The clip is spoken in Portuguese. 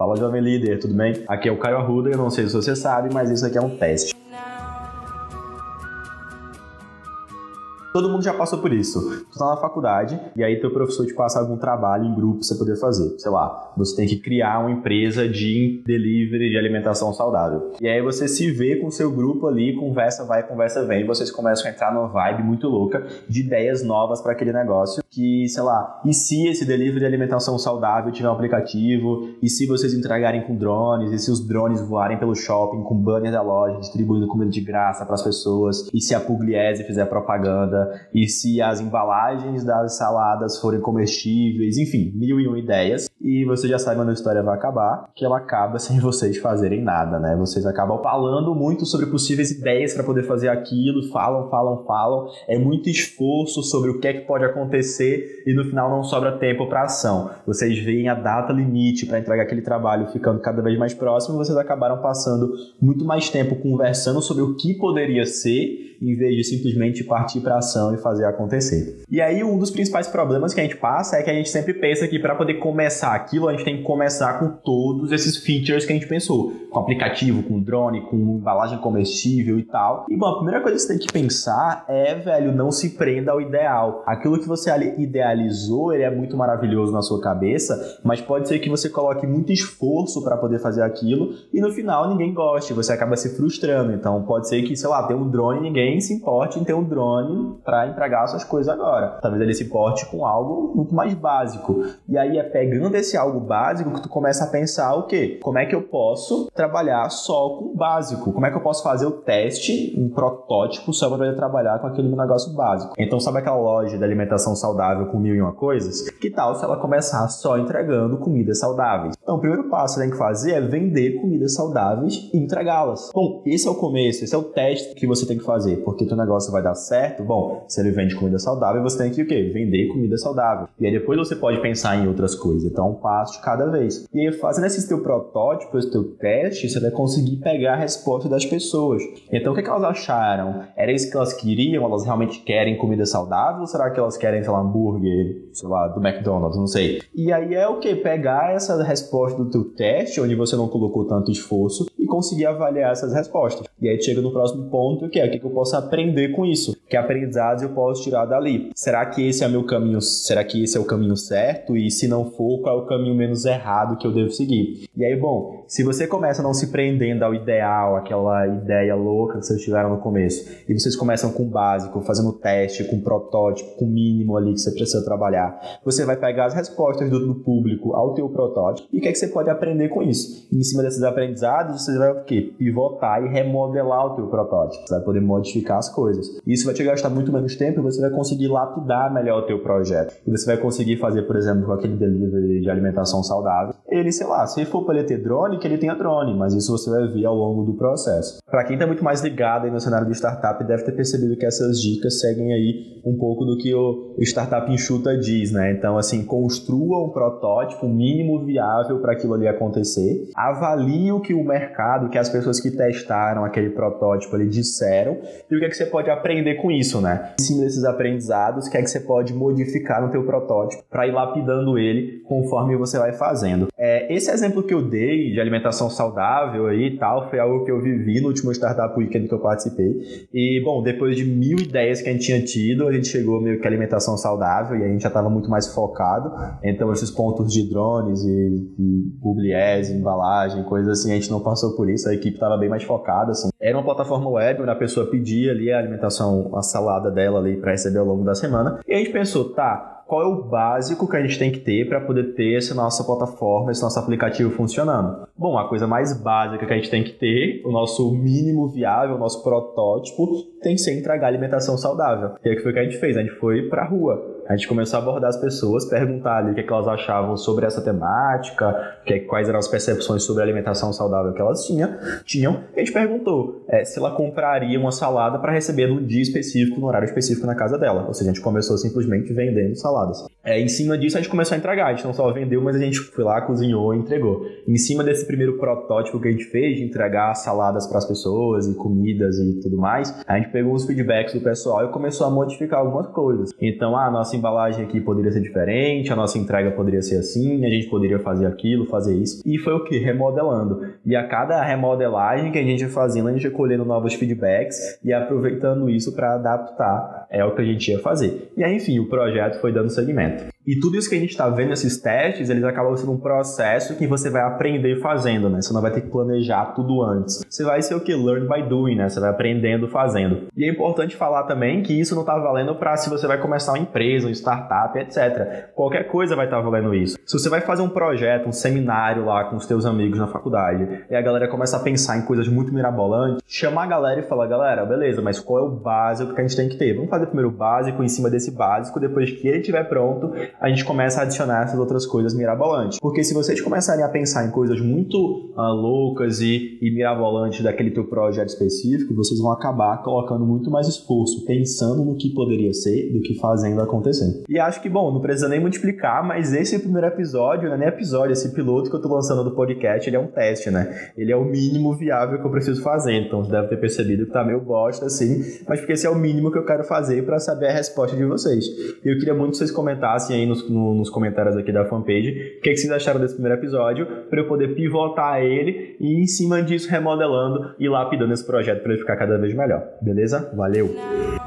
Fala, jovem líder, tudo bem? Aqui é o Caio Arruda, eu não sei se você sabe, mas isso aqui é um teste. Todo mundo já passou por isso. Tu tá na faculdade e aí teu professor te passa algum trabalho em grupo pra você poder fazer. Sei lá, você tem que criar uma empresa de delivery de alimentação saudável. E aí você se vê com o seu grupo ali, conversa vai, conversa vem, e vocês começam a entrar numa vibe muito louca de ideias novas para aquele negócio. Que, sei lá, e se esse delivery de alimentação saudável tiver um aplicativo? E se vocês entregarem com drones? E se os drones voarem pelo shopping com banner da loja distribuindo comida de graça para as pessoas? E se a Pugliese fizer propaganda? E se as embalagens das saladas forem comestíveis, enfim, mil e uma ideias. E você já sabe onde a história vai acabar, que ela acaba sem vocês fazerem nada, né? Vocês acabam falando muito sobre possíveis ideias para poder fazer aquilo, falam, falam, falam. É muito esforço sobre o que é que pode acontecer e no final não sobra tempo para ação. Vocês veem a data limite para entregar aquele trabalho ficando cada vez mais próximo, vocês acabaram passando muito mais tempo conversando sobre o que poderia ser em vez de simplesmente partir para ação e fazer acontecer. E aí um dos principais problemas que a gente passa é que a gente sempre pensa que para poder começar aquilo, a gente tem que começar com todos esses features que a gente pensou, com aplicativo, com drone, com embalagem comestível e tal. E bom, a primeira coisa que você tem que pensar é, velho, não se prenda ao ideal. Aquilo que você idealizou, ele é muito maravilhoso na sua cabeça, mas pode ser que você coloque muito esforço para poder fazer aquilo e no final ninguém goste, você acaba se frustrando. Então pode ser que, sei lá, tem um drone ninguém se importe em ter um drone para entregar suas coisas agora. Talvez ele se importe com algo muito mais básico. E aí é pegando esse algo básico que tu começa a pensar o quê? Como é que eu posso trabalhar só com o básico? Como é que eu posso fazer o teste, um protótipo só para poder trabalhar com aquele negócio básico? Então sabe aquela loja de alimentação saudável com mil e uma coisas? Que tal se ela começar só entregando comidas saudáveis? Então o primeiro passo que tem que fazer é vender comidas saudáveis e entregá-las. Bom, esse é o começo, esse é o teste que você tem que fazer porque teu negócio vai dar certo, bom, se ele vende comida saudável, você tem que o quê? Vender comida saudável. E aí depois você pode pensar em outras coisas. Então, um passo de cada vez. E aí, fazendo esse teu protótipo, esse teu teste, você vai conseguir pegar a resposta das pessoas. Então, o que, é que elas acharam? Era isso que elas queriam? Elas realmente querem comida saudável? Ou será que elas querem, sei lá, hambúrguer, sei lá, do McDonald's? Não sei. E aí é o que? Pegar essa resposta do teu teste, onde você não colocou tanto esforço, e conseguir avaliar essas respostas. E aí chega no próximo ponto, que é o que eu posso aprender com isso? Que aprendizados eu posso tirar dali? Será que esse é meu caminho? Será que esse é o caminho certo? E se não for, qual é o caminho menos errado que eu devo seguir? E aí, bom, se você começa não se prendendo ao ideal, aquela ideia louca que vocês tiveram no começo, e vocês começam com o básico, fazendo teste, com protótipo, com o mínimo ali que você precisa trabalhar, você vai pegar as respostas do, do público ao teu protótipo e o que é que você pode aprender com isso? E em cima desses aprendizados, você vai o quê? Pivotar e remodelar o teu protótipo. Você vai poder modificar as coisas. Isso vai te gastar muito menos tempo e você vai conseguir lapidar melhor o teu projeto. E você vai conseguir fazer, por exemplo, com aquele delivery de alimentação saudável. Ele, sei lá, se for para ele ter drone, que ele tenha drone, mas isso você vai ver ao longo do processo. Para quem está muito mais ligado aí no cenário de startup, deve ter percebido que essas dicas seguem aí um pouco do que o Startup Enxuta diz, né? Então, assim, construa um protótipo mínimo viável para aquilo ali acontecer, avalie o que o mercado, que as pessoas que testaram aquele protótipo ali disseram e o que é que você pode aprender com isso, né? Em cima desses aprendizados, o que é que você pode modificar no teu protótipo para ir lapidando ele conforme você vai fazendo. É, esse exemplo que eu dei de alimentação saudável aí e tal, foi algo que eu vivi no último Startup Weekend que eu participei. E, bom, depois de mil ideias que a gente tinha tido, a gente chegou meio que a alimentação saudável e a gente já estava muito mais focado. Então, esses pontos de drones e, e publiés, embalagem, coisas assim, a gente não passou por isso, a equipe estava bem mais focada, assim. Era uma plataforma web onde a pessoa pedia ali a alimentação, a salada dela ali para receber ao longo da semana. E a gente pensou, tá, qual é o básico que a gente tem que ter para poder ter essa nossa plataforma, esse nosso aplicativo funcionando? Bom, a coisa mais básica que a gente tem que ter, o nosso mínimo viável, o nosso protótipo, tem que ser entregar alimentação saudável. E aí que foi o que a gente fez? A gente foi para a rua. A gente começou a abordar as pessoas, perguntar ali o que, é que elas achavam sobre essa temática, que, é, quais eram as percepções sobre a alimentação saudável que elas tinham. tinham. A gente perguntou é, se ela compraria uma salada para receber no dia específico, no horário específico na casa dela. Ou seja, a gente começou simplesmente vendendo saladas. É, em cima disso a gente começou a entregar, a gente não só vendeu, mas a gente foi lá, cozinhou e entregou. Em cima desse primeiro protótipo que a gente fez, de entregar saladas para as pessoas e comidas e tudo mais, a gente pegou os feedbacks do pessoal e começou a modificar algumas coisas. Então, ah, a nossa embalagem aqui poderia ser diferente, a nossa entrega poderia ser assim, a gente poderia fazer aquilo, fazer isso. E foi o que? Remodelando. E a cada remodelagem que a gente ia fazendo, a gente ia colhendo novos feedbacks e aproveitando isso para adaptar é o que a gente ia fazer. E aí, enfim, o projeto foi dando segmento. E tudo isso que a gente está vendo, esses testes, eles acabam sendo um processo que você vai aprender fazendo, né? Você não vai ter que planejar tudo antes. Você vai ser o que? Learn by doing, né? Você vai aprendendo fazendo. E é importante falar também que isso não está valendo para se você vai começar uma empresa, uma startup, etc. Qualquer coisa vai estar tá valendo isso. Se você vai fazer um projeto, um seminário lá com os teus amigos na faculdade, e a galera começa a pensar em coisas muito mirabolantes, chama a galera e fala, galera, beleza, mas qual é o básico que a gente tem que ter? Vamos fazer primeiro o básico, em cima desse básico, depois que ele estiver pronto, a gente começa a adicionar essas outras coisas mirabolantes. Porque se vocês começarem a pensar em coisas muito uh, loucas e, e mirabolantes daquele teu projeto específico, vocês vão acabar colocando muito mais esforço pensando no que poderia ser do que fazendo acontecer. E acho que, bom, não precisa nem multiplicar, mas esse primeiro episódio, não é nem episódio, esse piloto que eu tô lançando do podcast, ele é um teste, né? Ele é o mínimo viável que eu preciso fazer. Então você deve ter percebido que tá meio bosta assim, mas porque esse é o mínimo que eu quero fazer para saber a resposta de vocês. E eu queria muito que vocês comentassem aí nos, no, nos comentários aqui da fanpage o que, é que vocês acharam desse primeiro episódio, para eu poder pivotar ele e em cima disso remodelando e lapidando esse projeto para ele ficar cada vez melhor. Beleza? Valeu!